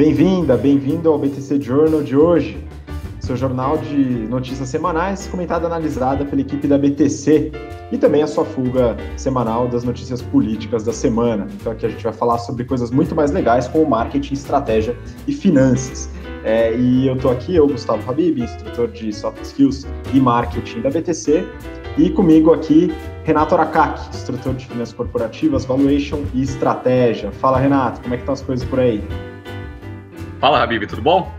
Bem-vinda, bem-vindo ao BTC Journal de hoje, seu jornal de notícias semanais, comentada e analisada pela equipe da BTC e também a sua fuga semanal das notícias políticas da semana. Então aqui a gente vai falar sobre coisas muito mais legais como marketing, estratégia e finanças. É, e eu estou aqui, eu, Gustavo Habib, instrutor de Soft Skills e Marketing da BTC, e comigo aqui, Renato Aracaki, instrutor de finanças corporativas, valuation e estratégia. Fala, Renato, como é que estão as coisas por aí? Fala, Habib, tudo bom?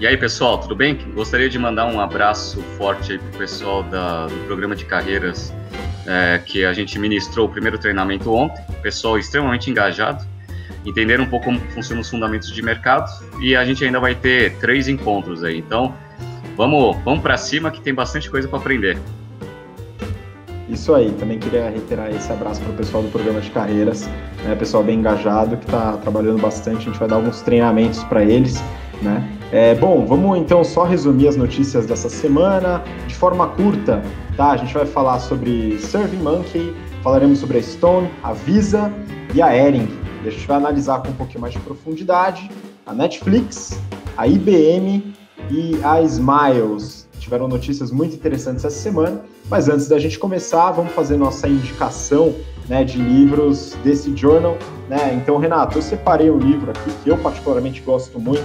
E aí, pessoal, tudo bem? Gostaria de mandar um abraço forte aí pro pessoal da, do programa de carreiras é, que a gente ministrou o primeiro treinamento ontem. Pessoal extremamente engajado, entender um pouco como funcionam os fundamentos de mercado e a gente ainda vai ter três encontros aí. Então, vamos, vamos para cima que tem bastante coisa para aprender. Isso aí, também queria reiterar esse abraço para o pessoal do programa de carreiras, né, pessoal bem engajado que está trabalhando bastante. A gente vai dar alguns treinamentos para eles, né? É, bom, vamos então só resumir as notícias dessa semana de forma curta, tá? A gente vai falar sobre Serving Monkey, falaremos sobre a Stone, a Visa e a Ering. A gente vai analisar com um pouquinho mais de profundidade a Netflix, a IBM e a Smiles. Tiveram notícias muito interessantes essa semana, mas antes da gente começar, vamos fazer nossa indicação né, de livros desse journal. Né? Então, Renato, eu separei um livro aqui que eu particularmente gosto muito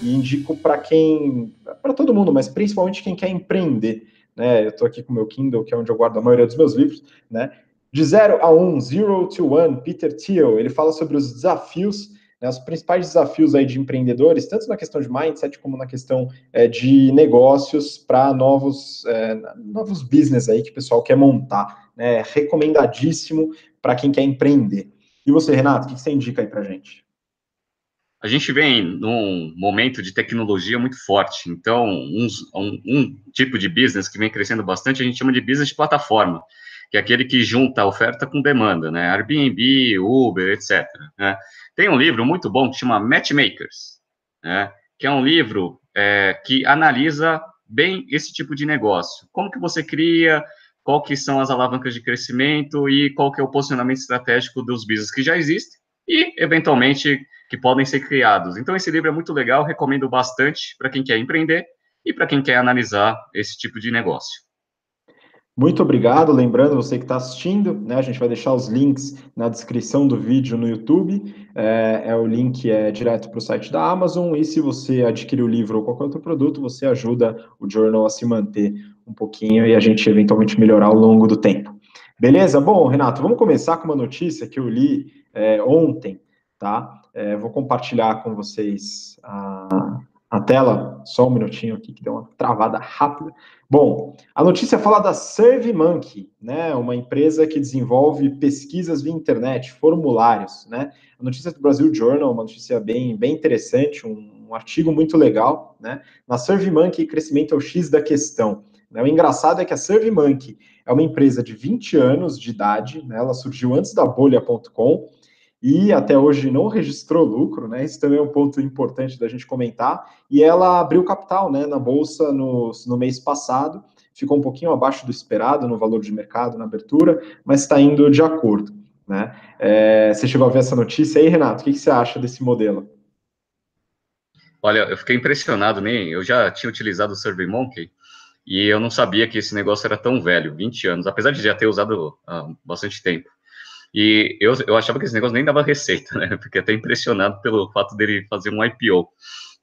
e indico para quem, para todo mundo, mas principalmente quem quer empreender. Né? Eu estou aqui com o meu Kindle, que é onde eu guardo a maioria dos meus livros, né? De 0 a 1, um, Zero to One, Peter Thiel, ele fala sobre os desafios, né, os principais desafios aí de empreendedores, tanto na questão de mindset como na questão é, de negócios para novos, é, novos business aí que o pessoal quer montar. Né, recomendadíssimo para quem quer empreender. E você, Renato, o que você indica aí para gente? A gente vem num momento de tecnologia muito forte, então um, um, um tipo de business que vem crescendo bastante a gente chama de business de plataforma que é aquele que junta oferta com demanda, né? Airbnb, Uber, etc. Né? Tem um livro muito bom que chama Matchmakers, né? que é um livro é, que analisa bem esse tipo de negócio. Como que você cria, qual que são as alavancas de crescimento e qual que é o posicionamento estratégico dos business que já existem e, eventualmente, que podem ser criados. Então, esse livro é muito legal, recomendo bastante para quem quer empreender e para quem quer analisar esse tipo de negócio. Muito obrigado. Lembrando, você que está assistindo, né, a gente vai deixar os links na descrição do vídeo no YouTube. É, é o link é direto para o site da Amazon. E se você adquirir o livro ou qualquer outro produto, você ajuda o Journal a se manter um pouquinho e a gente eventualmente melhorar ao longo do tempo. Beleza? Bom, Renato, vamos começar com uma notícia que eu li é, ontem, tá? É, vou compartilhar com vocês a, a tela, só um minutinho aqui que deu uma travada rápida. Bom, a notícia fala da SurveyMonkey, né, uma empresa que desenvolve pesquisas via internet, formulários, né? A notícia do Brasil Journal, uma notícia bem, bem interessante, um, um artigo muito legal, né? Na SurveyMonkey, crescimento é o X da questão. Né? O engraçado é que a SurveyMonkey é uma empresa de 20 anos de idade, né? Ela surgiu antes da bolha.com, e até hoje não registrou lucro, né? Isso também é um ponto importante da gente comentar. E ela abriu capital, né, na bolsa no, no mês passado, ficou um pouquinho abaixo do esperado no valor de mercado na abertura, mas está indo de acordo, né? É, você chegou a ver essa notícia aí, Renato? O que, que você acha desse modelo? Olha, eu fiquei impressionado, nem eu já tinha utilizado o SurveyMonkey e eu não sabia que esse negócio era tão velho, 20 anos, apesar de já ter usado há bastante tempo. E eu, eu achava que esse negócio nem dava receita, né? Fiquei até impressionado pelo fato dele fazer um IPO.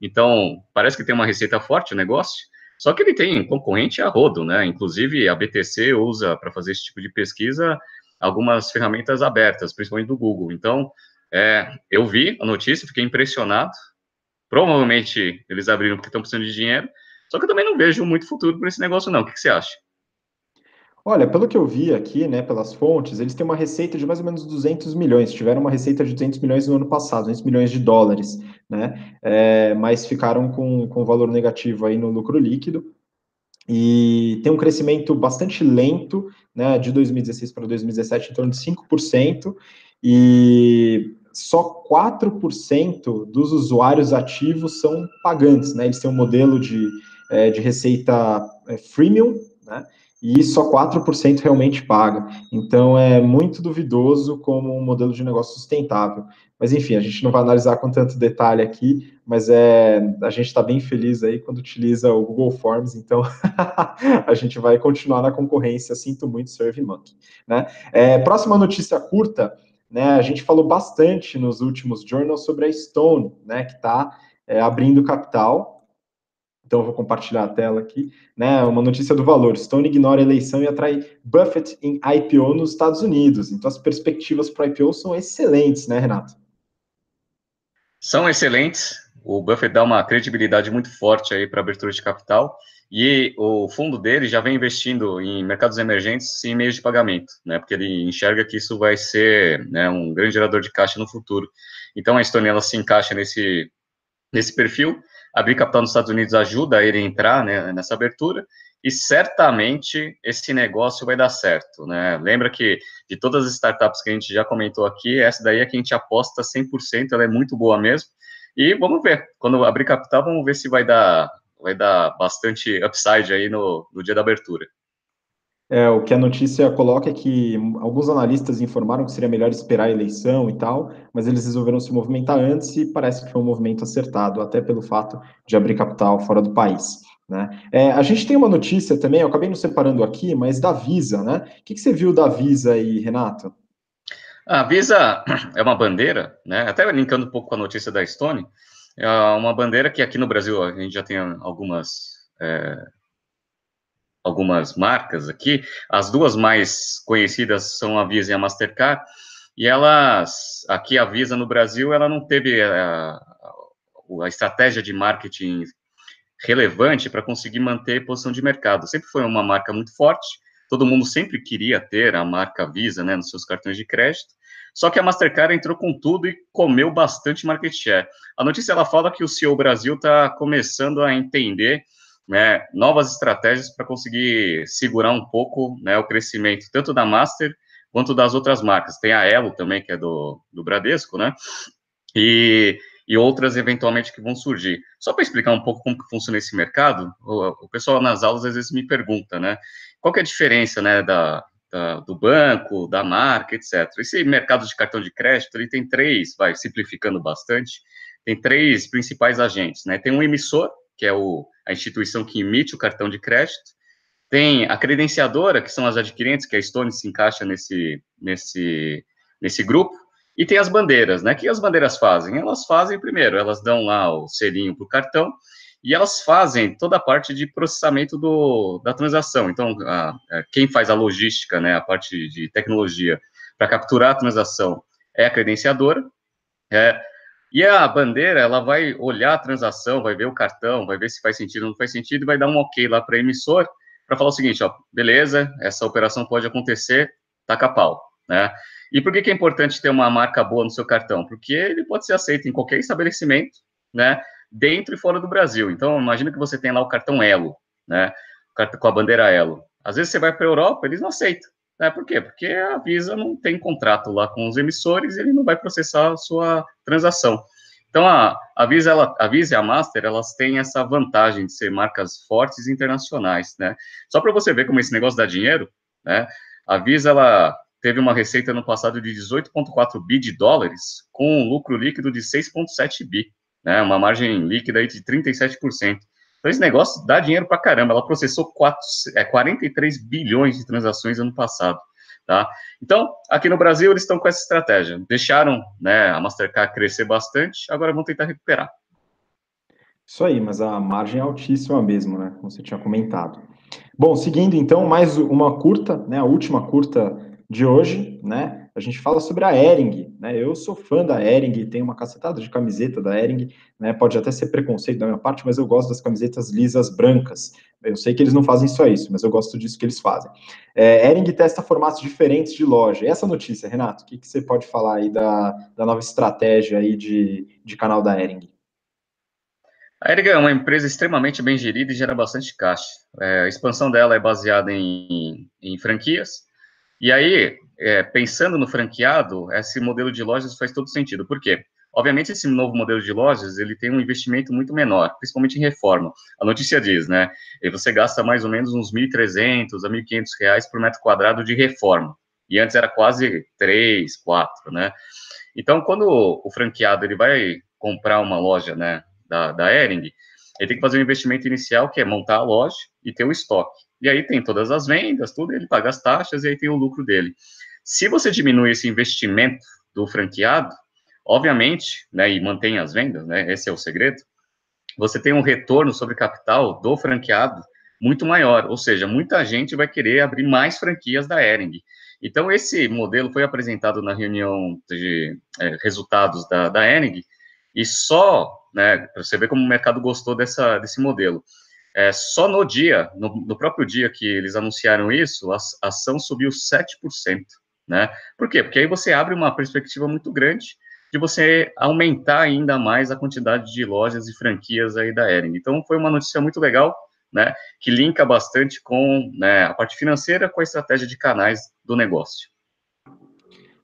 Então, parece que tem uma receita forte o negócio, só que ele tem concorrente a rodo, né? Inclusive, a BTC usa para fazer esse tipo de pesquisa algumas ferramentas abertas, principalmente do Google. Então, é, eu vi a notícia, fiquei impressionado. Provavelmente eles abriram porque estão precisando de dinheiro, só que eu também não vejo muito futuro para esse negócio, não. O que, que você acha? Olha, pelo que eu vi aqui, né, pelas fontes, eles têm uma receita de mais ou menos 200 milhões. Tiveram uma receita de 200 milhões no ano passado, 200 milhões de dólares, né? É, mas ficaram com, com valor negativo aí no lucro líquido. E tem um crescimento bastante lento, né, de 2016 para 2017, em torno de 5%, e só 4% dos usuários ativos são pagantes, né? Eles têm um modelo de, é, de receita é, freemium, né? E só 4% realmente paga. Então é muito duvidoso como um modelo de negócio sustentável. Mas enfim, a gente não vai analisar com tanto detalhe aqui, mas é a gente está bem feliz aí quando utiliza o Google Forms, então a gente vai continuar na concorrência. Sinto muito, SurveyMonkey. Né? É, próxima notícia curta, né? A gente falou bastante nos últimos journals sobre a Stone, né? Que está é, abrindo capital então, eu vou compartilhar a tela aqui. Né, uma notícia do valor. Stone ignora a eleição e atrai Buffett em IPO nos Estados Unidos. Então, as perspectivas para IPO são excelentes, né, Renato? São excelentes. O Buffett dá uma credibilidade muito forte aí para abertura de capital. E o fundo dele já vem investindo em mercados emergentes em meios de pagamento, né? Porque ele enxerga que isso vai ser né, um grande gerador de caixa no futuro. Então, a Stone ela se encaixa nesse, nesse perfil abrir capital nos Estados Unidos ajuda ele a entrar né, nessa abertura, e certamente esse negócio vai dar certo, né? Lembra que de todas as startups que a gente já comentou aqui, essa daí é que a gente aposta 100%, ela é muito boa mesmo, e vamos ver, quando abrir capital, vamos ver se vai dar, vai dar bastante upside aí no, no dia da abertura. É, o que a notícia coloca é que alguns analistas informaram que seria melhor esperar a eleição e tal, mas eles resolveram se movimentar antes e parece que foi um movimento acertado, até pelo fato de abrir capital fora do país. Né? É, a gente tem uma notícia também, eu acabei não separando aqui, mas da Visa, né? O que, que você viu da Visa aí, Renato? A Visa é uma bandeira, né? Até linkando um pouco com a notícia da Stone, é uma bandeira que aqui no Brasil a gente já tem algumas é, algumas marcas aqui. As duas mais conhecidas são a Visa e a Mastercard. E elas, aqui a Visa no Brasil, ela não teve a, a estratégia de marketing relevante para conseguir manter posição de mercado. Sempre foi uma marca muito forte. Todo mundo sempre queria ter a marca Visa, né, nos seus cartões de crédito. Só que a Mastercard entrou com tudo e comeu bastante market share. A notícia ela fala que o CEO Brasil está começando a entender né, novas estratégias para conseguir segurar um pouco né, o crescimento, tanto da Master quanto das outras marcas. Tem a Elo também, que é do, do Bradesco, né? E, e outras eventualmente que vão surgir. Só para explicar um pouco como funciona esse mercado, o, o, pessoal nas aulas às vezes me pergunta, né? Qual é a diferença, né, da, da, do banco, da marca, etc. Esse mercado de cartão de crédito, ele tem três, vai simplificando bastante, tem três principais agentes, né? Tem um emissor, que é o, a instituição que emite o cartão de crédito, tem a credenciadora, que são as adquirentes, que a Stone se encaixa nesse, nesse, nesse grupo, e tem as bandeiras, né? O que as bandeiras fazem? Elas fazem, primeiro, elas dão lá o selinho para o cartão, e elas fazem toda a parte de processamento do, da transação. Então, a, a, quem faz a logística, né, a parte de tecnologia para capturar a transação é a credenciadora, é, e a bandeira, ela vai olhar a transação, vai ver o cartão, vai ver se faz sentido ou não faz sentido, e vai dar um ok lá para o emissor, para falar o seguinte, ó, beleza, essa operação pode acontecer, taca pau, né? E por que, que é importante ter uma marca boa no seu cartão? Porque ele pode ser aceito em qualquer estabelecimento, né, dentro e fora do Brasil. Então, imagina que você tem lá o cartão Elo, né, com a bandeira Elo. Às vezes você vai para a Europa, eles não aceitam. Né? Por quê? Porque a Visa não tem contrato lá com os emissores, ele não vai processar a sua transação. Então, a, a, Visa, ela, a Visa e a Master, elas têm essa vantagem de ser marcas fortes internacionais, né? Só para você ver como esse negócio dá dinheiro, né? A Visa, ela teve uma receita no passado de 18,4 bi de dólares, com um lucro líquido de 6,7 bi, né? Uma margem líquida aí de 37%. Então, esse negócio dá dinheiro para caramba. Ela processou 4, é, 43 bilhões de transações ano passado. Tá? Então, aqui no Brasil, eles estão com essa estratégia. Deixaram né, a Mastercard crescer bastante, agora vão tentar recuperar. Isso aí, mas a margem é altíssima mesmo, né? Como você tinha comentado. Bom, seguindo então, mais uma curta, né? A última curta de hoje, né? A gente fala sobre a Ering, né? Eu sou fã da Ering, tenho uma cacetada de camiseta da Ering, né? Pode até ser preconceito da minha parte, mas eu gosto das camisetas lisas brancas. Eu sei que eles não fazem só isso, mas eu gosto disso que eles fazem. É, Ering testa formatos diferentes de loja. E essa notícia, Renato, o que, que você pode falar aí da, da nova estratégia aí de, de canal da Ering? A Ering é uma empresa extremamente bem gerida e gera bastante caixa. É, a expansão dela é baseada em, em franquias. E aí, é, pensando no franqueado, esse modelo de lojas faz todo sentido. Por quê? Obviamente, esse novo modelo de lojas, ele tem um investimento muito menor, principalmente em reforma. A notícia diz, né, você gasta mais ou menos uns 1.300 a 1.500 reais por metro quadrado de reforma, e antes era quase 3, 4, né. Então, quando o franqueado, ele vai comprar uma loja, né, da, da Ering, ele tem que fazer um investimento inicial, que é montar a loja e ter o estoque. E aí tem todas as vendas, tudo, ele paga as taxas e aí tem o lucro dele. Se você diminui esse investimento do franqueado, obviamente, né, e mantém as vendas, né, esse é o segredo, você tem um retorno sobre capital do franqueado muito maior, ou seja, muita gente vai querer abrir mais franquias da Ering. Então, esse modelo foi apresentado na reunião de é, resultados da, da Ering, e só, né, para você ver como o mercado gostou dessa, desse modelo, é, só no dia, no, no, próprio dia que eles anunciaram isso, a, a ação subiu 7%, né? Por quê? Porque aí você abre uma perspectiva muito grande de você aumentar ainda mais a quantidade de lojas e franquias aí da Ering. Então, foi uma notícia muito legal, né, que linka bastante com né, a parte financeira com a estratégia de canais do negócio.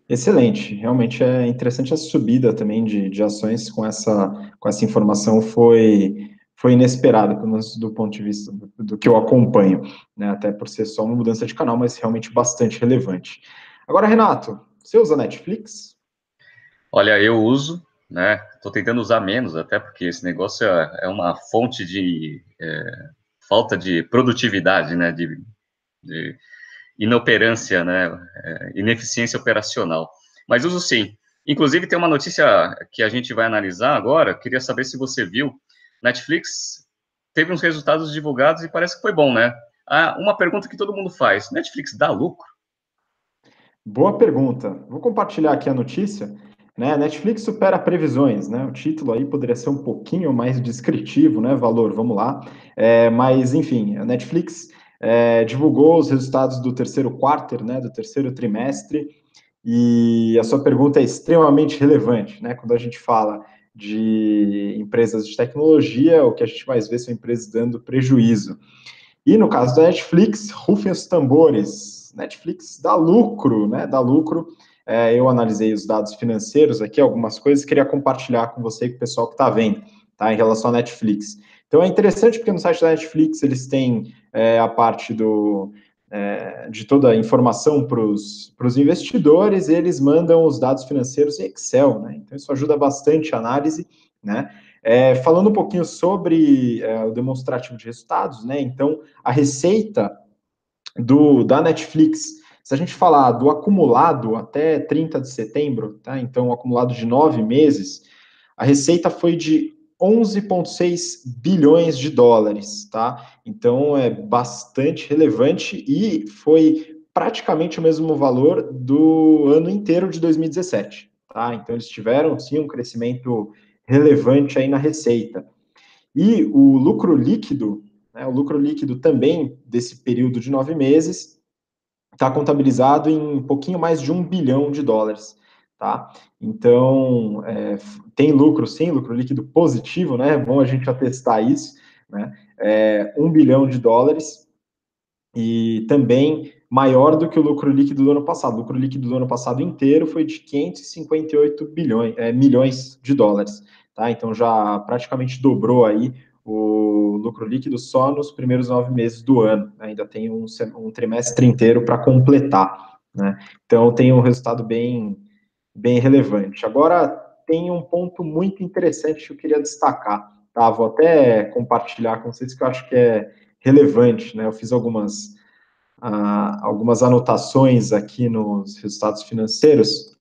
Excelente, realmente é interessante a subida também de, de ações com essa, com essa informação foi, foi inesperada, pelo menos do ponto de vista do, do que eu acompanho, né, até por ser só uma mudança de canal, mas realmente bastante relevante. Agora, Renato, você usa Netflix? Olha, eu uso, né, estou tentando usar menos, até porque esse negócio é, é uma fonte de é, falta de produtividade, né, de, de inoperância, né, é, ineficiência operacional. Mas uso sim. Inclusive, tem uma notícia que a gente vai analisar agora, queria saber se você viu. Netflix teve uns resultados divulgados e parece que foi bom, né? Ah, uma pergunta que todo mundo faz: Netflix dá lucro? Boa pergunta. Vou compartilhar aqui a notícia. Né? Netflix supera previsões, né? O título aí poderia ser um pouquinho mais descritivo, né? Valor, vamos lá. É, mas, enfim, a Netflix é, divulgou os resultados do terceiro quarter, né, do terceiro trimestre, e a sua pergunta é extremamente relevante, né, quando a gente fala de empresas de tecnologia, o que a gente mais vê são empresas dando prejuízo. E no caso da Netflix, rufem os tambores, Netflix dá lucro, né, dá lucro, é, eu analisei os dados financeiros aqui, algumas coisas, queria compartilhar com você e com o pessoal que está vendo, tá, em relação à Netflix. Então é interessante porque no site da Netflix eles têm é, a parte do, é, de toda a informação para os investidores, eles mandam os dados financeiros em Excel, né? Então isso ajuda bastante a análise, né? É, falando um pouquinho sobre é, o demonstrativo de resultados, né? Então a receita do, da Netflix, se a gente falar do acumulado até 30 de setembro, tá? Então, acumulado de nove meses, a receita foi de 11,6 bilhões de dólares, tá? Então é bastante relevante e foi praticamente o mesmo valor do ano inteiro de 2017, tá? Então eles tiveram sim um crescimento relevante aí na receita. E o lucro líquido, né, o lucro líquido também desse período de nove meses está contabilizado em um pouquinho mais de um bilhão de dólares tá? Então, é, tem lucro sim, lucro líquido positivo, né? É bom a gente atestar isso, né? É, um bilhão de dólares e também maior do que o lucro líquido do ano passado. O lucro líquido do ano passado inteiro foi de 558 bilhões, é, milhões de dólares, tá? Então já praticamente dobrou aí o lucro líquido só nos primeiros nove meses do ano. Ainda tem um, um trimestre inteiro para completar, né? Então tem um resultado bem bem relevante. Agora, tem um ponto muito interessante que eu queria destacar, tá? Vou até compartilhar com vocês que eu acho que é relevante, né? Eu fiz algumas, uh, algumas anotações aqui nos resultados financeiros,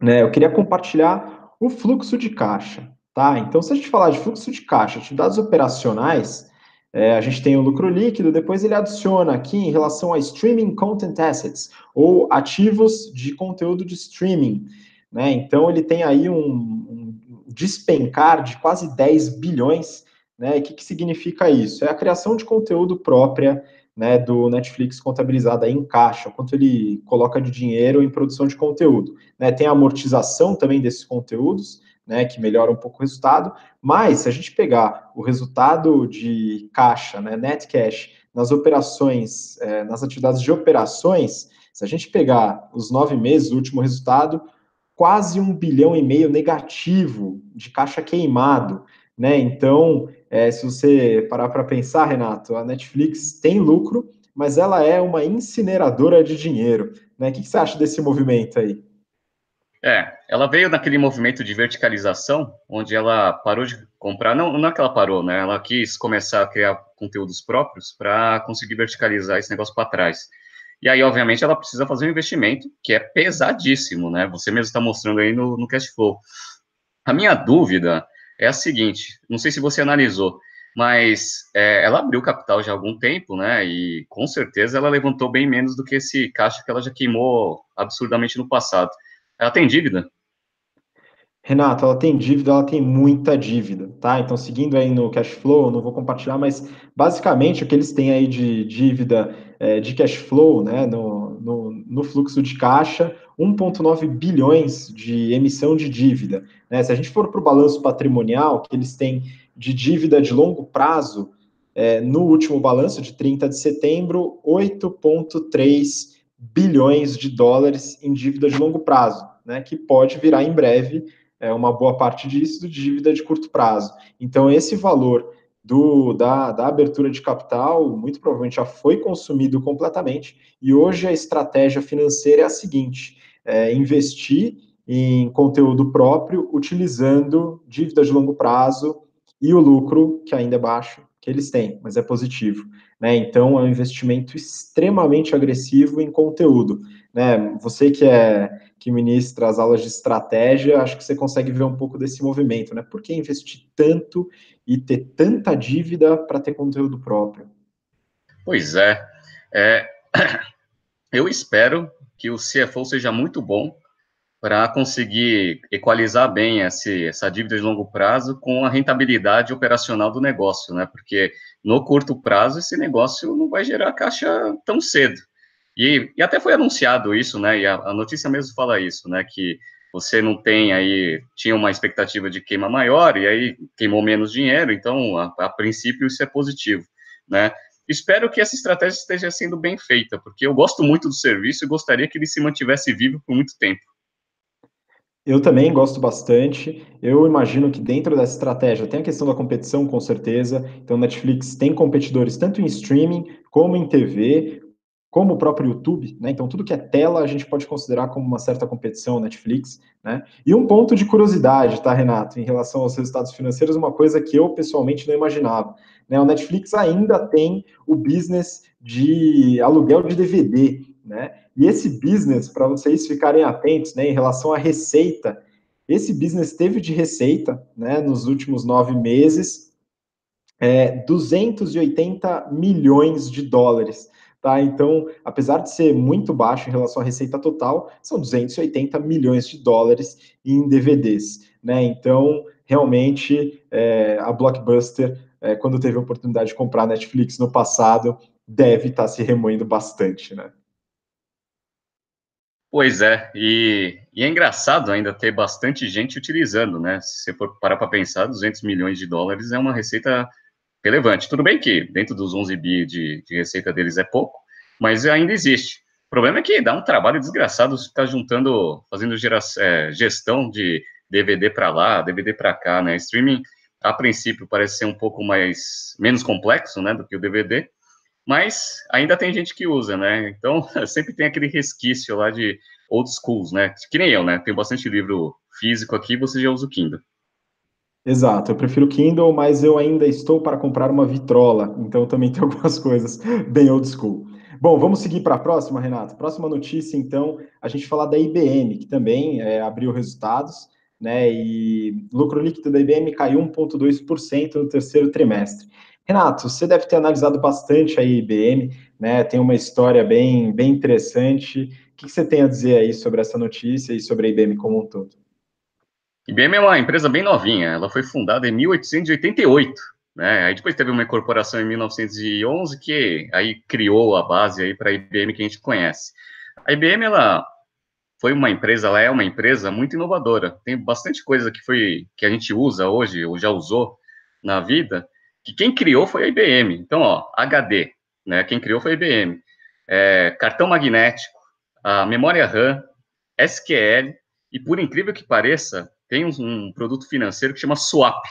né? Eu queria compartilhar o fluxo de caixa, tá? Então, se a gente falar de fluxo de caixa, atividades operacionais, é, a gente tem o lucro líquido, depois ele adiciona aqui em relação a streaming content assets, ou ativos de conteúdo de streaming. Né? Então, ele tem aí um, um despencar de quase 10 bilhões. Né? E o que, que significa isso? É a criação de conteúdo própria né, do Netflix contabilizada em caixa, quanto ele coloca de dinheiro em produção de conteúdo. Né? Tem a amortização também desses conteúdos, né, que melhora um pouco o resultado, mas se a gente pegar o resultado de caixa, né, net cash, nas operações, é, nas atividades de operações, se a gente pegar os nove meses, o último resultado, quase um bilhão e meio negativo de caixa queimado, né? Então, é, se você parar para pensar, Renato, a Netflix tem lucro, mas ela é uma incineradora de dinheiro, né? O que, que você acha desse movimento aí? É, ela veio naquele movimento de verticalização, onde ela parou de comprar, não, não é que ela parou, né? Ela quis começar a criar conteúdos próprios para conseguir verticalizar esse negócio para trás. E aí, obviamente, ela precisa fazer um investimento que é pesadíssimo, né? Você mesmo está mostrando aí no, no cash flow. A minha dúvida é a seguinte: não sei se você analisou, mas é, ela abriu capital já há algum tempo, né? E com certeza ela levantou bem menos do que esse caixa que ela já queimou absurdamente no passado. Ela tem dívida? Renato, ela tem dívida, ela tem muita dívida, tá? Então, seguindo aí no cash flow, não vou compartilhar, mas basicamente o que eles têm aí de dívida é, de cash flow, né, no, no, no fluxo de caixa, 1,9 bilhões de emissão de dívida. Né? Se a gente for para o balanço patrimonial, que eles têm de dívida de longo prazo, é, no último balanço de 30 de setembro, 8,3 bilhões de dólares em dívida de longo prazo, né, que pode virar em breve é, uma boa parte disso de dívida de curto prazo. Então, esse valor do, da, da abertura de capital muito provavelmente já foi consumido completamente, e hoje a estratégia financeira é a seguinte: é investir em conteúdo próprio, utilizando dívida de longo prazo e o lucro, que ainda é baixo, eles têm, mas é positivo. Né? Então, é um investimento extremamente agressivo em conteúdo. Né? Você que é que ministra as aulas de estratégia, acho que você consegue ver um pouco desse movimento, né? Por que investir tanto e ter tanta dívida para ter conteúdo próprio? Pois é. é. Eu espero que o CFO seja muito bom para conseguir equalizar bem esse, essa dívida de longo prazo com a rentabilidade operacional do negócio, né? Porque no curto prazo esse negócio não vai gerar caixa tão cedo. E, e até foi anunciado isso, né? E a, a, notícia mesmo fala isso, né? Que você não tem aí, tinha uma expectativa de queima maior e aí queimou menos dinheiro, então a, a princípio isso é positivo, né? Espero que essa estratégia esteja sendo bem feita, porque eu gosto muito do serviço e gostaria que ele se mantivesse vivo por muito tempo. Eu também gosto bastante. Eu imagino que dentro dessa estratégia tem a questão da competição, com certeza. Então, Netflix tem competidores tanto em streaming como em TV, como o próprio YouTube, né? Então, tudo que é tela a gente pode considerar como uma certa competição Netflix, né? E um ponto de curiosidade, tá, Renato, em relação aos resultados financeiros, uma coisa que eu pessoalmente não imaginava. Né? O Netflix ainda tem o business de aluguel de DVD, né? E esse business, para vocês ficarem atentos, né, em relação à receita, esse business teve de receita, né, nos últimos nove meses, é, 280 milhões de dólares. Tá? Então, apesar de ser muito baixo em relação à receita total, são 280 milhões de dólares em DVDs. Né? Então, realmente, é, a Blockbuster, é, quando teve a oportunidade de comprar a Netflix no passado, deve estar tá se remoendo bastante. Né? Pois é, e, e, é engraçado ainda ter bastante gente utilizando, né? Se você for parar para pensar, 200 milhões de dólares é uma receita relevante. Tudo bem que dentro dos 11 bi de, de receita deles é pouco, mas ainda existe. O problema é que dá um trabalho desgraçado ficar juntando, fazendo gera, é, gestão de DVD para lá, DVD para cá, né? Streaming, a princípio, parece ser um pouco mais menos complexo, né, do que o DVD, mas ainda tem gente que usa, né? Então sempre tem aquele resquício lá de old schools, né? Que nem eu, né? Tenho bastante livro físico aqui, você já usa o Kindle. Exato, eu prefiro Kindle, mas eu ainda estou para comprar uma vitrola, então também tem algumas coisas bem old school. Bom, vamos seguir para a próxima, Renato. Próxima notícia, então, a gente falar da IBM, que também é, abriu resultados, né? E lucro líquido da IBM caiu 1,2% no terceiro trimestre. Renato, você deve ter analisado bastante a IBM, né? Tem uma história bem, bem interessante. O que você tem a dizer aí sobre essa notícia e sobre a IBM como um todo? IBM é uma empresa bem novinha, ela foi fundada em 1888, né? Aí depois teve uma incorporação em 1911 que aí criou a base aí para a IBM que a gente conhece. A IBM ela foi uma empresa, ela é uma empresa muito inovadora. Tem bastante coisa que foi que a gente usa hoje ou já usou na vida, que quem criou foi a IBM. Então, ó, HD, né? Quem criou foi a IBM. É, cartão magnético, a memória RAM, SQL E por incrível que pareça, tem um, um produto financeiro que chama Swap,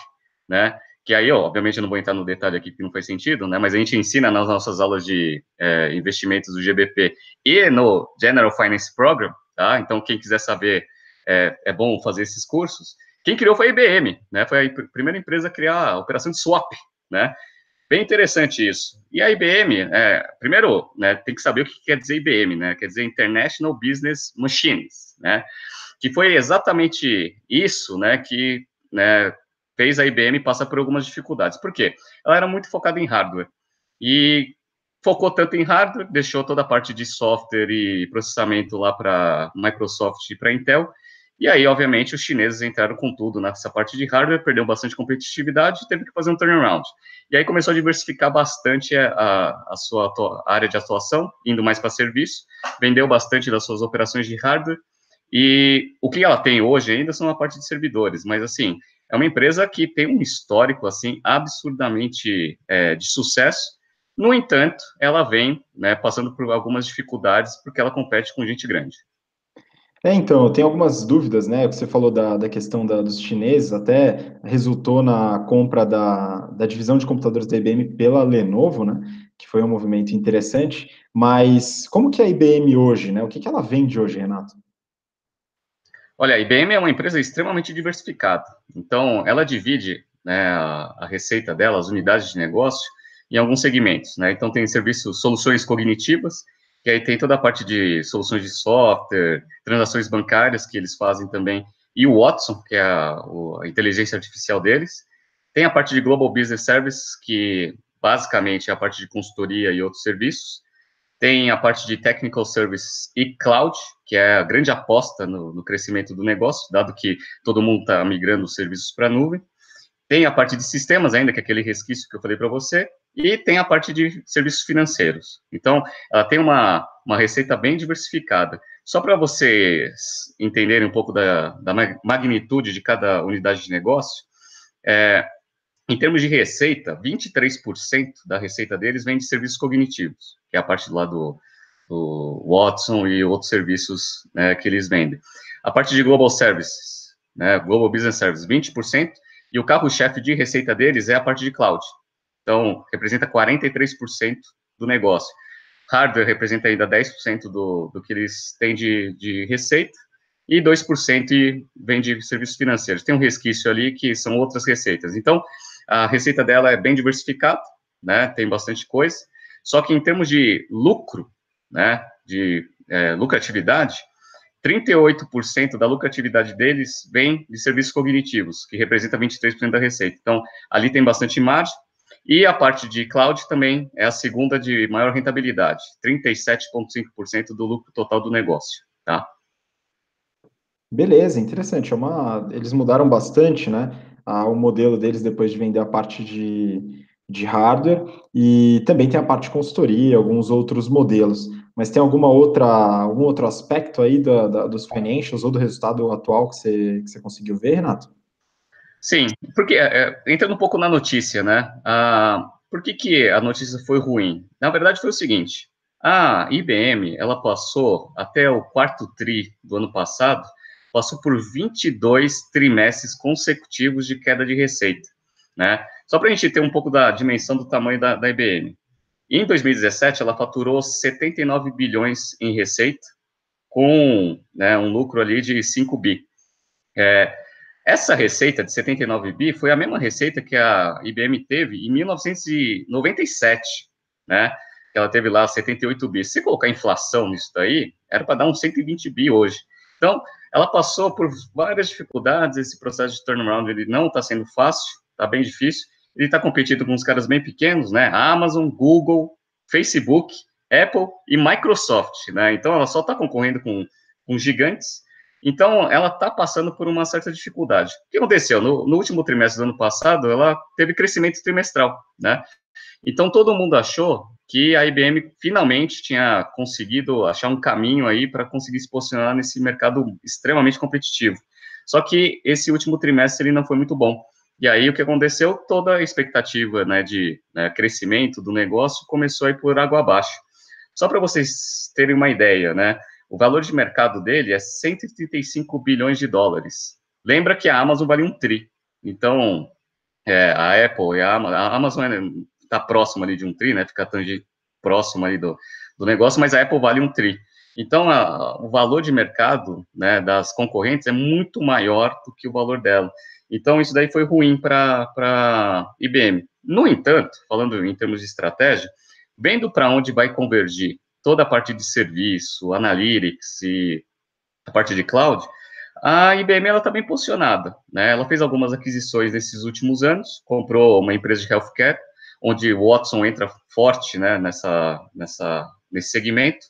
né? Que aí, ó, obviamente, eu não vou entrar no detalhe aqui que não faz sentido, né? Mas a gente ensina nas nossas aulas de é, investimentos do GBP e no General Finance Program, tá? Então, quem quiser saber, é, é bom fazer esses cursos. Quem criou foi a IBM, né? Foi a primeira empresa a criar a operação de swap, né? Bem interessante isso. E a IBM, é, primeiro, né, tem que saber o que quer dizer IBM, né? Quer dizer International Business Machines, né? Que foi exatamente isso, né, que né, fez a IBM passar por algumas dificuldades. Por quê? Ela era muito focada em hardware. E focou tanto em hardware, deixou toda a parte de software e processamento lá para Microsoft e para Intel, e aí, obviamente, os chineses entraram com tudo nessa parte de hardware, perdeu bastante competitividade e teve que fazer um turnaround. E aí começou a diversificar bastante a, a sua área de atuação, indo mais para serviço, vendeu bastante das suas operações de hardware, e o que ela tem hoje ainda são a parte de servidores, mas assim, é uma empresa que tem um histórico, assim, absurdamente é, de sucesso, no entanto, ela vem né, passando por algumas dificuldades, porque ela compete com gente grande. É, então, eu tenho algumas dúvidas, né? Você falou da, da questão da, dos chineses, até resultou na compra da, da divisão de computadores da IBM pela Lenovo, né? Que foi um movimento interessante. Mas como que é a IBM hoje, né? O que, que ela vende hoje, Renato? Olha, a IBM é uma empresa extremamente diversificada. Então, ela divide né, a, receita dela, as unidades de negócio, em alguns segmentos, né? Então, tem serviços, soluções cognitivas, que aí tem toda a parte de soluções de software, transações bancárias que eles fazem também, e o Watson, que é a, a inteligência artificial deles. Tem a parte de Global Business Service, que basicamente é a parte de consultoria e outros serviços. Tem a parte de Technical Service e Cloud, que é a grande aposta no, no crescimento do negócio, dado que todo mundo está migrando os serviços para a nuvem. Tem a parte de sistemas ainda, que é aquele resquício que eu falei para você, e tem a parte de serviços financeiros. Então, ela tem uma, uma receita bem diversificada. Só para vocês entenderem um pouco da, da, magnitude de cada unidade de negócio, é, em termos de receita, 23% da receita deles vem de serviços cognitivos, que é a parte lá do, do Watson e outros serviços né, que eles vendem. A parte de Global Services, né, Global Business Services, 20%, e o carro-chefe de receita deles é a parte de cloud, então, representa 43% do negócio. Hardware representa ainda 10% do, do que eles têm de, de receita, e 2% vem de serviços financeiros. Tem um resquício ali que são outras receitas. Então, a receita dela é bem diversificada, né, tem bastante coisa, só que em termos de lucro, né, de é, lucratividade, 38% da lucratividade deles vem de serviços cognitivos, que representa 23% da receita. Então, ali tem bastante margem, e a parte de cloud também é a segunda de maior rentabilidade, 37,5% do lucro total do negócio, tá? Beleza, interessante. É uma... Eles mudaram bastante, né? o modelo deles depois de vender a parte de, de hardware e também tem a parte de consultoria, alguns outros modelos. Mas tem alguma outra, algum outro aspecto aí da, da, dos financials ou do resultado atual que você, que você conseguiu ver, Renato? Sim, porque é, é, entrando um pouco na notícia, né? Ah, por que, que a notícia foi ruim? Na verdade, foi o seguinte: a IBM ela passou até o quarto tri do ano passado, passou por 22 trimestres consecutivos de queda de receita, né? Só para a gente ter um pouco da dimensão do tamanho da, da IBM. Em 2017, ela faturou 79 bilhões em receita, com né, um lucro ali de 5 bi. É, essa receita de 79 bi foi a mesma receita que a IBM teve em 1997, né? Ela teve lá 78 bi. Se colocar inflação nisso daí, era para dar uns 120 bi hoje. Então, ela passou por várias dificuldades. Esse processo de turnaround ele não está sendo fácil, está bem difícil. Ele está competindo com uns caras bem pequenos, né? Amazon, Google, Facebook, Apple e Microsoft, né? Então, ela só está concorrendo com, com gigantes então, ela está passando por uma certa dificuldade. O que aconteceu? No, no, último trimestre do ano passado, ela teve crescimento trimestral, né? Então, todo mundo achou que a IBM finalmente tinha conseguido achar um caminho aí para conseguir se posicionar nesse mercado extremamente competitivo. Só que esse último trimestre ele não foi muito bom. E aí, o que aconteceu? Toda a expectativa né, de né, crescimento do negócio começou a ir por água abaixo. Só para vocês terem uma ideia, né? O valor de mercado dele é 135 bilhões de dólares. Lembra que a Amazon vale um tri. Então, é, a Apple e a Amazon, a Amazon está próxima ali de um tri, né? Fica tão próximo ali do, do negócio, mas a Apple vale um tri. Então, a, o valor de mercado né, das concorrentes é muito maior do que o valor dela. Então, isso daí foi ruim para a IBM. No entanto, falando em termos de estratégia, vendo para onde vai convergir toda a parte de serviço, analytics e a parte de cloud, a IBM ela está bem posicionada. Né? Ela fez algumas aquisições nesses últimos anos, comprou uma empresa de healthcare, onde o Watson entra forte né, nessa, nessa, nesse segmento,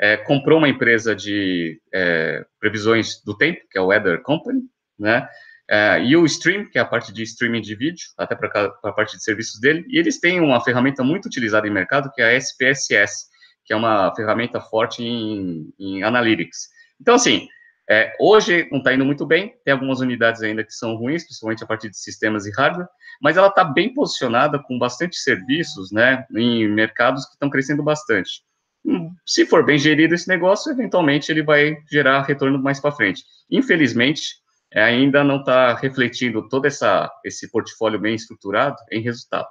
é, comprou uma empresa de é, previsões do tempo, que é o Weather Company, né? É, e o Stream, que é a parte de streaming de vídeo, até para a parte de serviços dele, e eles têm uma ferramenta muito utilizada em mercado, que é a SPSS, que é uma ferramenta forte em, em analytics. Então, assim, é, hoje não está indo muito bem, tem algumas unidades ainda que são ruins, principalmente a partir de sistemas e hardware, mas ela está bem posicionada com bastante serviços, né, em mercados que estão crescendo bastante se for bem gerido esse negócio, eventualmente ele vai gerar retorno mais para frente. Infelizmente, ainda não está refletindo todo essa, esse portfólio bem estruturado em resultado.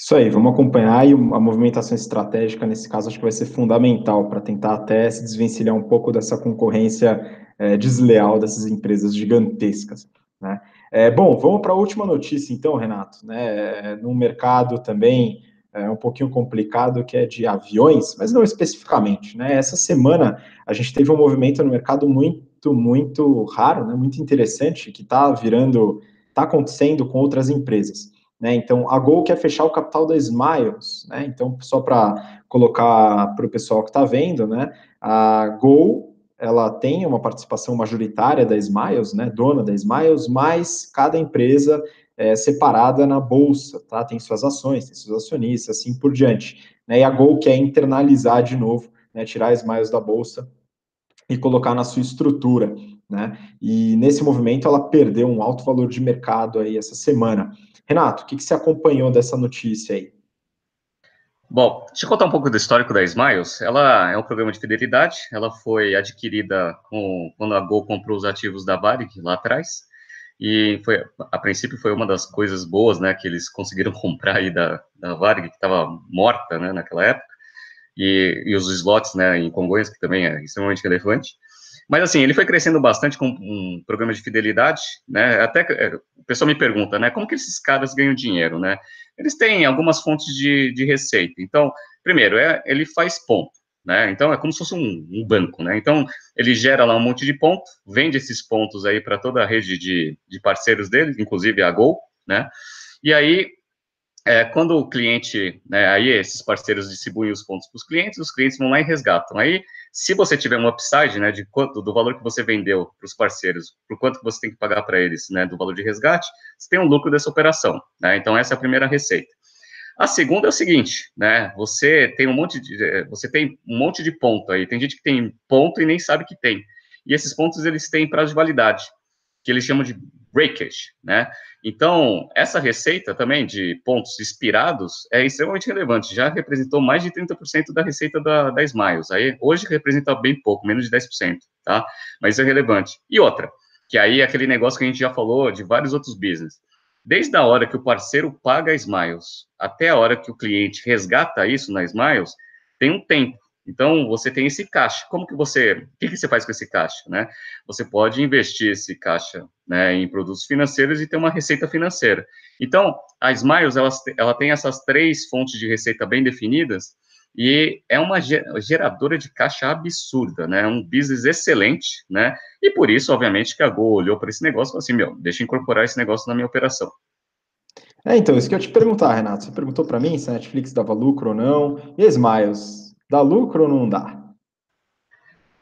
Isso aí, vamos acompanhar e a movimentação estratégica, nesse caso, acho que vai ser fundamental para tentar até se desvencilhar um pouco dessa concorrência é, desleal dessas empresas gigantescas. Né? É, bom, vamos para a última notícia, então, Renato. Né? No mercado também é um pouquinho complicado, que é de aviões, mas não especificamente, né? Essa semana a gente teve um movimento no mercado muito, muito raro, né? Muito interessante, que está virando, está acontecendo com outras empresas. Né, então, a Gol quer fechar o capital da Smiles, né? Então, só para colocar para o pessoal que está vendo, né? A Gol ela tem uma participação majoritária da Smiles, né? Dona da Smiles, mas cada empresa é, separada na bolsa, tá? Tem suas ações, tem seus acionistas, assim por diante. Né? E a Gol quer internalizar de novo, né? tirar Smiles da bolsa e colocar na sua estrutura, né? E nesse movimento ela perdeu um alto valor de mercado aí essa semana. Renato, o que, que você acompanhou dessa notícia aí? Bom, deixa eu contar um pouco do histórico da Smiles. Ela é um programa de fidelidade, ela foi adquirida com, quando a Gol comprou os ativos da Varig lá atrás. E foi, a princípio foi uma das coisas boas, né, que eles conseguiram comprar aí da, da Varg, que estava morta, né, naquela época, e, e os slots, né, em Congonhas, que também é extremamente relevante. Mas, assim, ele foi crescendo bastante com um programa de fidelidade, né, até é, o pessoal me pergunta, né, como que esses caras ganham dinheiro, né? Eles têm algumas fontes de, de receita. Então, primeiro, é, ele faz ponto, né? Então é como se fosse um, um, banco, né? Então ele gera lá um monte de pontos, vende esses pontos aí para toda a rede de, de parceiros dele, inclusive a Gol, né? E aí é, quando o cliente, né, aí esses parceiros distribuem os pontos para os clientes, os clientes vão lá e resgatam. Aí, se você tiver um upside, né, de quanto, do valor que você vendeu para os parceiros, por quanto que você tem que pagar para eles, né, do valor de resgate, você tem um lucro dessa operação, né? Então essa é a primeira receita. A segunda é o seguinte, né? Você tem um monte de eh, você tem um monte de ponto aí. Tem gente que tem ponto e nem sabe que tem. E esses pontos eles têm prazo de validade, que eles chamam de breakage, né? Então, essa receita também de pontos expirados é extremamente relevante, já representou mais de 30% da receita da, da Smiles. Aí, hoje representa bem pouco, menos de 10%, tá? Mas é relevante. E outra, que aí é aquele negócio que a gente já falou de vários outros business. Desde a hora que o parceiro paga a Smiles até a hora que o cliente resgata isso na Smiles, tem um tempo. Então, você tem esse caixa. Como que você, o que, que você faz com esse caixa, né? Você pode investir esse caixa né, em produtos financeiros e ter uma receita financeira. Então, a Smiles, ela, ela tem essas três fontes de receita bem definidas e é uma geradora de caixa absurda, né? É um business excelente, né? E por isso, obviamente, que a Gol olhou para esse negócio e falou assim, meu, deixa eu incorporar esse negócio na minha operação. É, então, isso que eu te perguntar, Renato. Você perguntou para mim se a Netflix dava lucro ou não. E a Smiles, dá lucro ou não dá?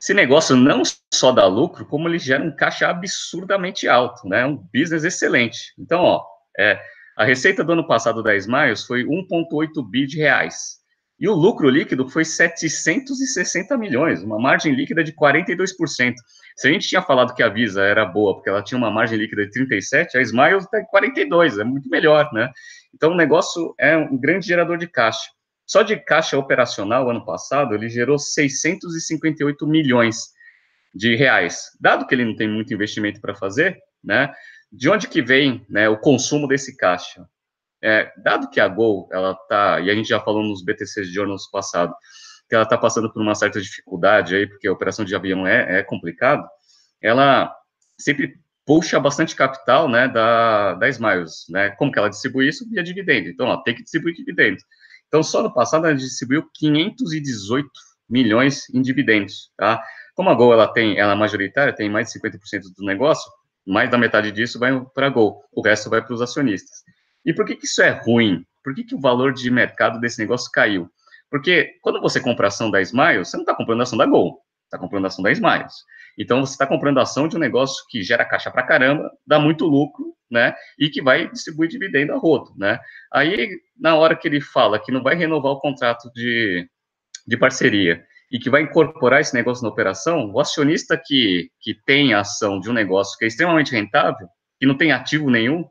Esse negócio não só dá lucro, como ele gera um caixa absurdamente alto, né? Um business excelente. Então, ó, é, a receita do ano passado da Smiles foi 1,8 bi de reais. E o lucro líquido foi 760 milhões, uma margem líquida de 42%. Se a gente tinha falado que a Visa era boa porque ela tinha uma margem líquida de 37, a Smiles tem 42, é muito melhor, né? Então o negócio é um grande gerador de caixa. Só de caixa operacional, ano passado, ele gerou 658 milhões de reais. Dado que ele não tem muito investimento para fazer, né, de onde que vem né, o consumo desse caixa? É, dado que a Gol, ela tá, e a gente já falou nos BTCs de anos passado, que ela está passando por uma certa dificuldade aí, porque a operação de avião é, é complicado, ela sempre puxa bastante capital, né, da, da Smiles, né, como que ela distribui isso? Via dividendo, então, ela tem que distribuir dividendo. Então, só no passado, ela distribuiu 518 milhões em dividendos, tá? Como a Gol, ela tem, ela é majoritária, tem mais de 50% do negócio, mais da metade disso vai para a Gol, o resto vai para os acionistas. E por que, que isso é ruim? Por que, que o valor de mercado desse negócio caiu? Porque quando você compra ação da Smiles, você não está comprando ação da Gol, está comprando ação da Smiles. Então, você está comprando ação de um negócio que gera caixa para caramba, dá muito lucro, né? E que vai distribuir dividendo a rodo, né? Aí, na hora que ele fala que não vai renovar o contrato de, de parceria e que vai incorporar esse negócio na operação, o acionista que, que tem ação de um negócio que é extremamente rentável, que não tem ativo nenhum,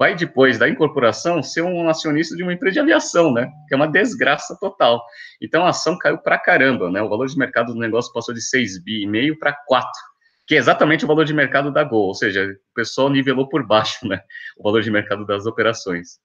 vai depois da incorporação ser um acionista de uma empresa de aviação, né? Que é uma desgraça total. Então a ação caiu para caramba, né? O valor de mercado do negócio passou de 6 bi e meio para 4, que é exatamente o valor de mercado da Gol, ou seja, o pessoal nivelou por baixo, né? O valor de mercado das operações.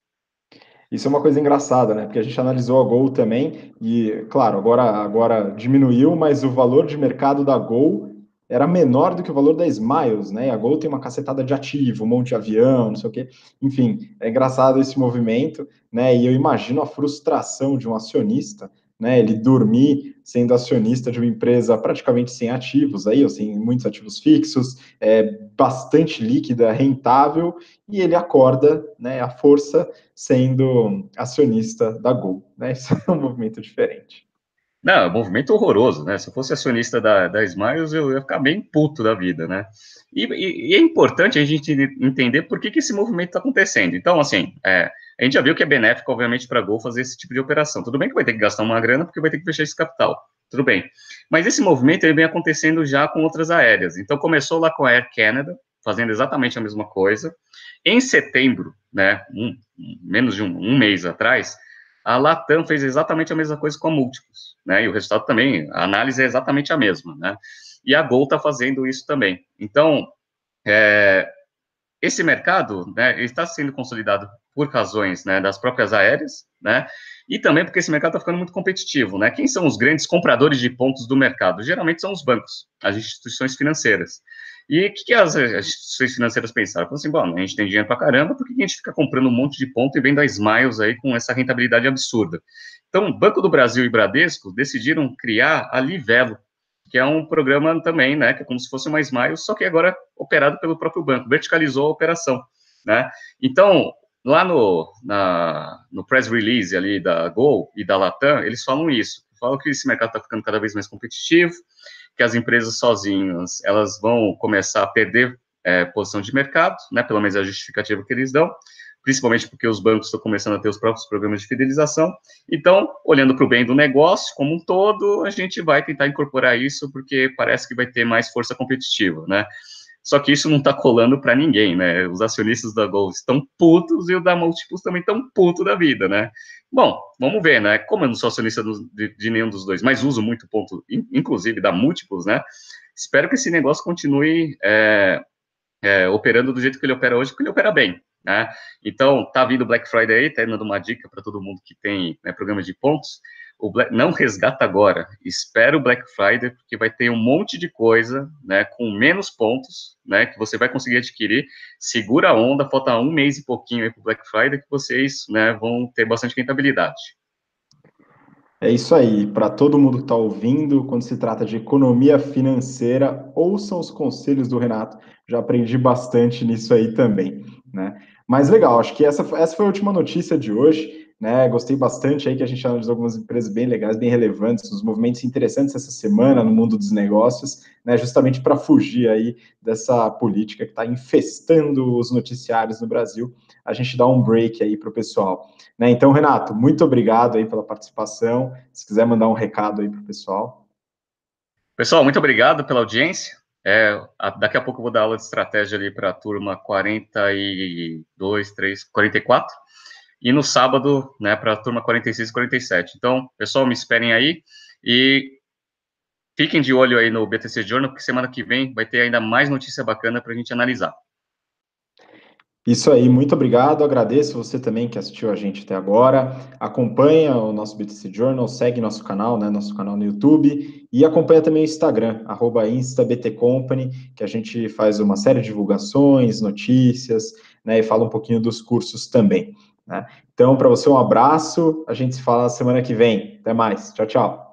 Isso é uma coisa engraçada, né? Porque a gente analisou a Gol também e, claro, agora agora diminuiu, mas o valor de mercado da Gol era menor do que o valor da Smiles, né? A Gol tem uma cacetada de ativo, um monte de avião, não sei o quê. Enfim, é engraçado esse movimento, né? E eu imagino a frustração de um acionista, né? Ele dormir sendo acionista de uma empresa praticamente sem ativos, aí, ou sem muitos ativos fixos, é bastante líquida, rentável, e ele acorda, né? A força sendo acionista da Gol, né? Isso é um movimento diferente. Não, é movimento horroroso, né? Se eu fosse acionista da, da Smiles, eu ia ficar bem puto da vida, né? E, e, e é importante a gente entender por que, que esse movimento está acontecendo. Então, assim, é, a gente já viu que é benéfico, obviamente, para a Gol fazer esse tipo de operação. Tudo bem que vai ter que gastar uma grana, porque vai ter que fechar esse capital. Tudo bem. Mas esse movimento ele vem acontecendo já com outras aéreas. Então, começou lá com a Air Canada, fazendo exatamente a mesma coisa. Em setembro, né, um, menos de um, um mês atrás, a Latam fez exatamente a mesma coisa com a Múltiplos, né? E o resultado também, a análise é exatamente a mesma, né? E a Gol está fazendo isso também. Então, é, esse mercado, né, está sendo consolidado por razões, né, das próprias aéreas, né? E também porque esse mercado está ficando muito competitivo, né? Quem são os grandes compradores de pontos do mercado? Geralmente são os bancos, as instituições financeiras. E o que, que as, as, instituições financeiras pensaram? Falaram assim, bom, a gente tem dinheiro para caramba, por que a gente fica comprando um monte de ponto e vendo a Smiles aí com essa rentabilidade absurda? Então, Banco do Brasil e Bradesco decidiram criar a Livelo, que é um programa também, né, que é como se fosse uma Smiles, só que agora operado pelo próprio banco, verticalizou a operação, né? Então, lá no, na, no press release ali da Gol e da Latam, eles falam isso, falam que esse mercado está ficando cada vez mais competitivo, que as empresas sozinhas elas vão começar a perder é, posição de mercado, né, pelo menos é a justificativa que eles dão, principalmente porque os bancos estão começando a ter os próprios programas de fidelização. Então, olhando para o bem do negócio como um todo, a gente vai tentar incorporar isso porque parece que vai ter mais força competitiva, né? Só que isso não está colando para ninguém, né? Os acionistas da Gol estão putos e o da Multipus também estão puto da vida, né? Bom, vamos ver, né? Como eu não sou acionista de, de, nenhum dos dois, mas uso muito ponto, inclusive da Múltiplos, né? Espero que esse negócio continue é, é, operando do jeito que ele opera hoje, porque ele opera bem, né? Então, tá vindo Black Friday aí, tá dando uma dica para todo mundo que tem né, programa de pontos o Black, não resgata agora, espera o Black Friday, porque vai ter um monte de coisa, né, com menos pontos, né, que você vai conseguir adquirir, segura a onda, falta um mês e pouquinho aí para o Black Friday, que vocês, né, vão ter bastante rentabilidade. É isso aí, para todo mundo que está ouvindo, quando se trata de economia financeira, ouçam os conselhos do Renato, já aprendi bastante nisso aí também, né? Mas legal, acho que essa, essa foi a última notícia de hoje né? Gostei bastante aí que a gente analisou algumas empresas bem legais, bem relevantes, os movimentos interessantes essa semana no mundo dos negócios, né? Justamente para fugir aí dessa política que está infestando os noticiários no Brasil. A gente dá um break aí para o pessoal. Né? Então, Renato, muito obrigado aí pela participação. Se quiser mandar um recado aí para o pessoal. Pessoal, muito obrigado pela audiência. É, daqui a pouco eu vou dar aula de estratégia ali para a turma 42, 3, 44. E no sábado, né, para a turma 46 e 47. Então, pessoal, me esperem aí e fiquem de olho aí no BTC Journal, porque semana que vem vai ter ainda mais notícia bacana para a gente analisar. Isso aí, muito obrigado. Agradeço você também que assistiu a gente até agora. Acompanha o nosso BTC Journal, segue nosso canal, né, nosso canal no YouTube e acompanha também o Instagram, instabtcompany, que a gente faz uma série de divulgações, notícias, né, e fala um pouquinho dos cursos também. Né? Então, para você, um abraço. A gente se fala semana que vem. Até mais. Tchau, tchau.